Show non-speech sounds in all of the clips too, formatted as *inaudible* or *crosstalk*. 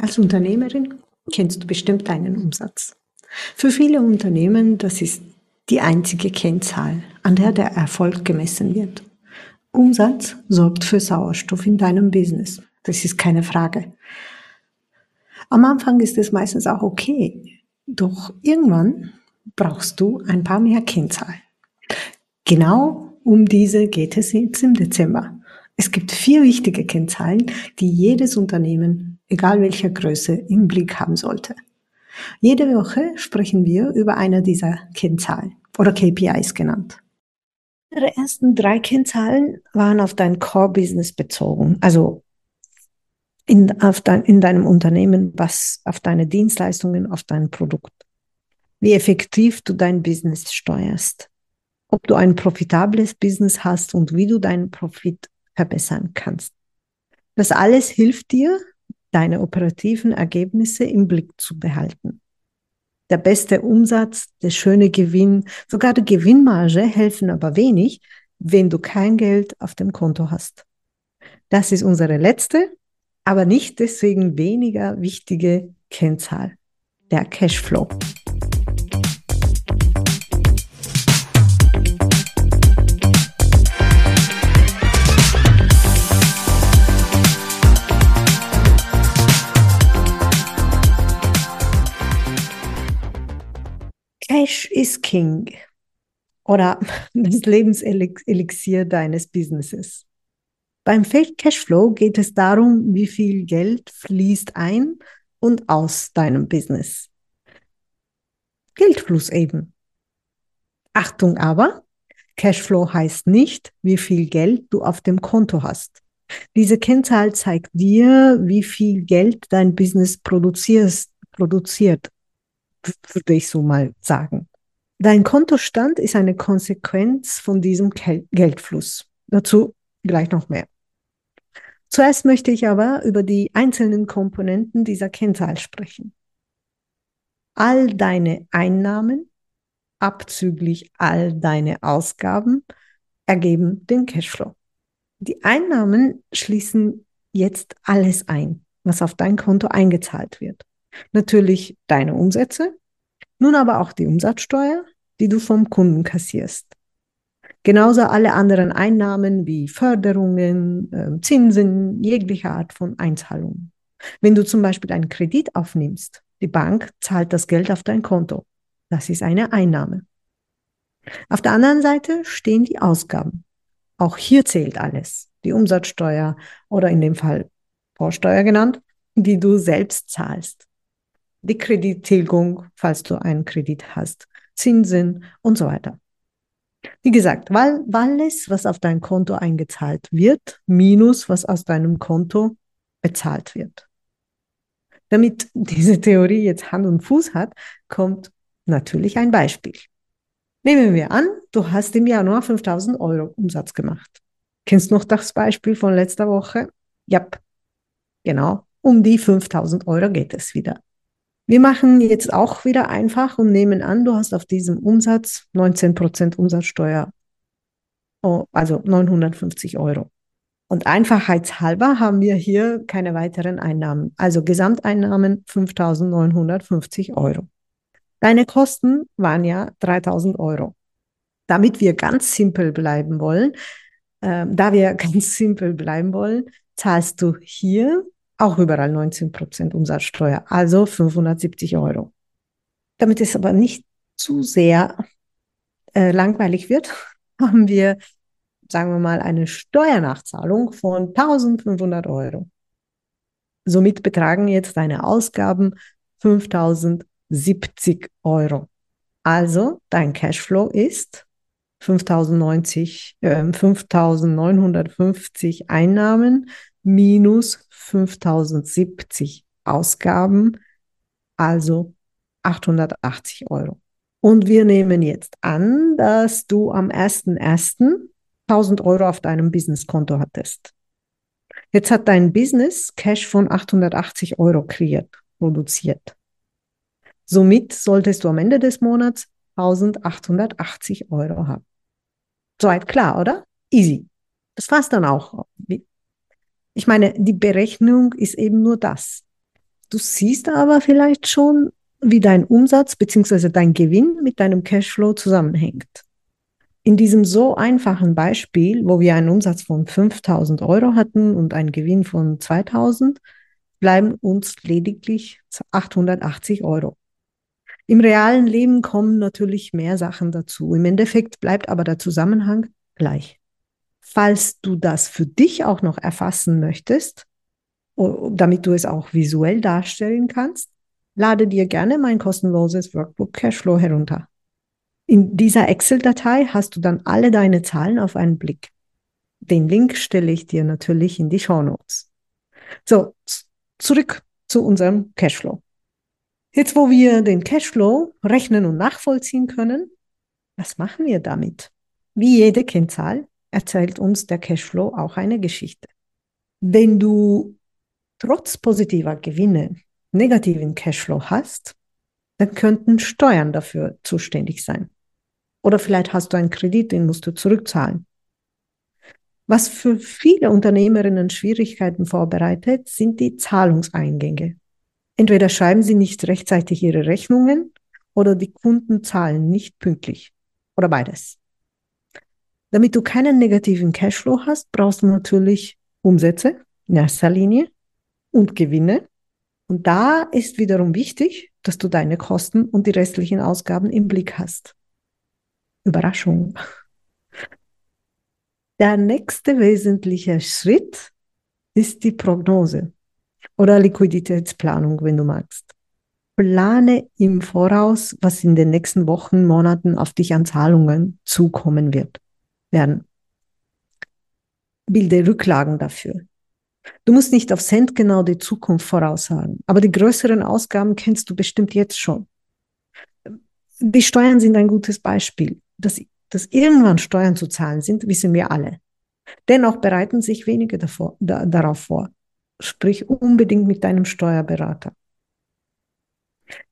Als Unternehmerin kennst du bestimmt deinen Umsatz. Für viele Unternehmen, das ist die einzige Kennzahl, an der der Erfolg gemessen wird. Umsatz sorgt für Sauerstoff in deinem Business. Das ist keine Frage. Am Anfang ist es meistens auch okay. Doch irgendwann brauchst du ein paar mehr Kennzahlen. Genau um diese geht es jetzt im Dezember. Es gibt vier wichtige Kennzahlen, die jedes Unternehmen, egal welcher Größe, im Blick haben sollte. Jede Woche sprechen wir über eine dieser Kennzahlen oder KPIs genannt. Die ersten drei Kennzahlen waren auf dein Core-Business bezogen, also in, auf dein, in deinem Unternehmen, was auf deine Dienstleistungen, auf dein Produkt. Wie effektiv du dein Business steuerst. Ob du ein profitables Business hast und wie du deinen Profit verbessern kannst. Das alles hilft dir, deine operativen Ergebnisse im Blick zu behalten. Der beste Umsatz, der schöne Gewinn, sogar die Gewinnmarge helfen aber wenig, wenn du kein Geld auf dem Konto hast. Das ist unsere letzte, aber nicht deswegen weniger wichtige Kennzahl, der Cashflow. Cash is King oder *laughs* das Lebenselixier deines Businesses. Beim Cashflow geht es darum, wie viel Geld fließt ein und aus deinem Business. Geldfluss eben. Achtung aber, Cashflow heißt nicht, wie viel Geld du auf dem Konto hast. Diese Kennzahl zeigt dir, wie viel Geld dein Business produziert, würde ich so mal sagen. Dein Kontostand ist eine Konsequenz von diesem Geldfluss. Dazu gleich noch mehr. Zuerst möchte ich aber über die einzelnen Komponenten dieser Kennzahl sprechen. All deine Einnahmen abzüglich all deine Ausgaben ergeben den Cashflow. Die Einnahmen schließen jetzt alles ein, was auf dein Konto eingezahlt wird. Natürlich deine Umsätze, nun aber auch die Umsatzsteuer, die du vom Kunden kassierst. Genauso alle anderen Einnahmen wie Förderungen, ähm, Zinsen, jegliche Art von Einzahlungen. Wenn du zum Beispiel einen Kredit aufnimmst, die Bank zahlt das Geld auf dein Konto. Das ist eine Einnahme. Auf der anderen Seite stehen die Ausgaben. Auch hier zählt alles. Die Umsatzsteuer oder in dem Fall Vorsteuer genannt, die du selbst zahlst die Kredittilgung, falls du einen Kredit hast, Zinsen und so weiter. Wie gesagt, weil alles, was auf dein Konto eingezahlt wird, minus was aus deinem Konto bezahlt wird. Damit diese Theorie jetzt Hand und Fuß hat, kommt natürlich ein Beispiel. Nehmen wir an, du hast im Januar 5000 Euro Umsatz gemacht. Kennst noch das Beispiel von letzter Woche? Ja, genau. Um die 5000 Euro geht es wieder. Wir machen jetzt auch wieder einfach und nehmen an, du hast auf diesem Umsatz 19% Umsatzsteuer, oh, also 950 Euro. Und einfachheitshalber haben wir hier keine weiteren Einnahmen. Also Gesamteinnahmen 5.950 Euro. Deine Kosten waren ja 3.000 Euro. Damit wir ganz simpel bleiben wollen, äh, da wir *laughs* ganz simpel bleiben wollen, zahlst du hier auch überall 19 Prozent Umsatzsteuer, also 570 Euro. Damit es aber nicht zu sehr äh, langweilig wird, *laughs* haben wir, sagen wir mal, eine Steuernachzahlung von 1500 Euro. Somit betragen jetzt deine Ausgaben 5070 Euro. Also dein Cashflow ist 5090, äh, 5950 Einnahmen minus 5070 Ausgaben, also 880 Euro. Und wir nehmen jetzt an, dass du am 1.1. 1000 Euro auf deinem Businesskonto hattest. Jetzt hat dein Business Cash von 880 Euro kreiert, produziert. Somit solltest du am Ende des Monats 1880 Euro haben. Soweit klar, oder? Easy. Das war's dann auch. Ich meine, die Berechnung ist eben nur das. Du siehst aber vielleicht schon, wie dein Umsatz bzw. dein Gewinn mit deinem Cashflow zusammenhängt. In diesem so einfachen Beispiel, wo wir einen Umsatz von 5000 Euro hatten und einen Gewinn von 2000, bleiben uns lediglich 880 Euro. Im realen Leben kommen natürlich mehr Sachen dazu. Im Endeffekt bleibt aber der Zusammenhang gleich. Falls du das für dich auch noch erfassen möchtest, damit du es auch visuell darstellen kannst, lade dir gerne mein kostenloses Workbook Cashflow herunter. In dieser Excel-Datei hast du dann alle deine Zahlen auf einen Blick. Den Link stelle ich dir natürlich in die Show Notes. So, zurück zu unserem Cashflow. Jetzt, wo wir den Cashflow rechnen und nachvollziehen können, was machen wir damit? Wie jede Kennzahl erzählt uns der Cashflow auch eine Geschichte. Wenn du trotz positiver Gewinne negativen Cashflow hast, dann könnten Steuern dafür zuständig sein. Oder vielleicht hast du einen Kredit, den musst du zurückzahlen. Was für viele Unternehmerinnen Schwierigkeiten vorbereitet, sind die Zahlungseingänge. Entweder schreiben sie nicht rechtzeitig ihre Rechnungen oder die Kunden zahlen nicht pünktlich. Oder beides. Damit du keinen negativen Cashflow hast, brauchst du natürlich Umsätze in erster Linie und Gewinne. Und da ist wiederum wichtig, dass du deine Kosten und die restlichen Ausgaben im Blick hast. Überraschung. Der nächste wesentliche Schritt ist die Prognose oder Liquiditätsplanung, wenn du magst. Plane im Voraus, was in den nächsten Wochen, Monaten auf dich an Zahlungen zukommen wird, werden. Bilde Rücklagen dafür. Du musst nicht auf Cent genau die Zukunft voraussagen, aber die größeren Ausgaben kennst du bestimmt jetzt schon. Die Steuern sind ein gutes Beispiel. Dass, dass irgendwann Steuern zu zahlen sind, wissen wir alle. Dennoch bereiten sich wenige davor, da, darauf vor. Sprich unbedingt mit deinem Steuerberater.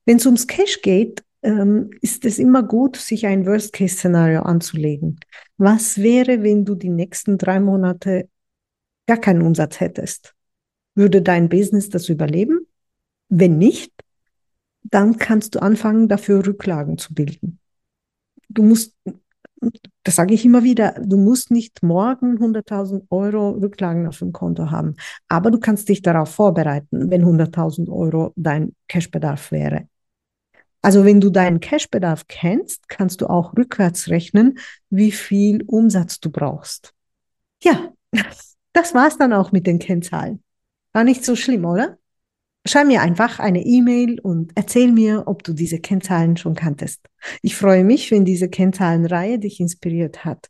Wenn es ums Cash geht, ähm, ist es immer gut, sich ein Worst-Case-Szenario anzulegen. Was wäre, wenn du die nächsten drei Monate gar keinen Umsatz hättest? Würde dein Business das überleben? Wenn nicht, dann kannst du anfangen, dafür Rücklagen zu bilden. Du musst, das sage ich immer wieder, du musst nicht morgen 100.000 Euro Rücklagen auf dem Konto haben, aber du kannst dich darauf vorbereiten, wenn 100.000 Euro dein Cashbedarf wäre. Also wenn du deinen Cashbedarf kennst, kannst du auch rückwärts rechnen, wie viel Umsatz du brauchst. Ja, das war's dann auch mit den Kennzahlen. War nicht so schlimm, oder? Schreib mir einfach eine E-Mail und erzähl mir, ob du diese Kennzahlen schon kanntest. Ich freue mich, wenn diese Kennzahlenreihe dich inspiriert hat.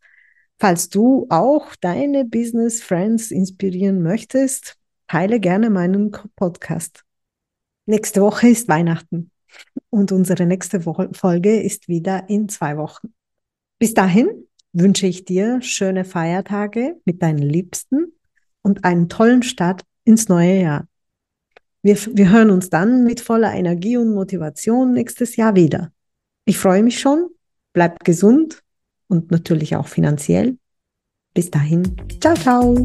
Falls du auch deine Business Friends inspirieren möchtest, teile gerne meinen Podcast. Nächste Woche ist Weihnachten und unsere nächste Folge ist wieder in zwei Wochen. Bis dahin wünsche ich dir schöne Feiertage mit deinen Liebsten und einen tollen Start ins neue Jahr. Wir, wir hören uns dann mit voller Energie und Motivation nächstes Jahr wieder. Ich freue mich schon. Bleibt gesund und natürlich auch finanziell. Bis dahin. Ciao, ciao.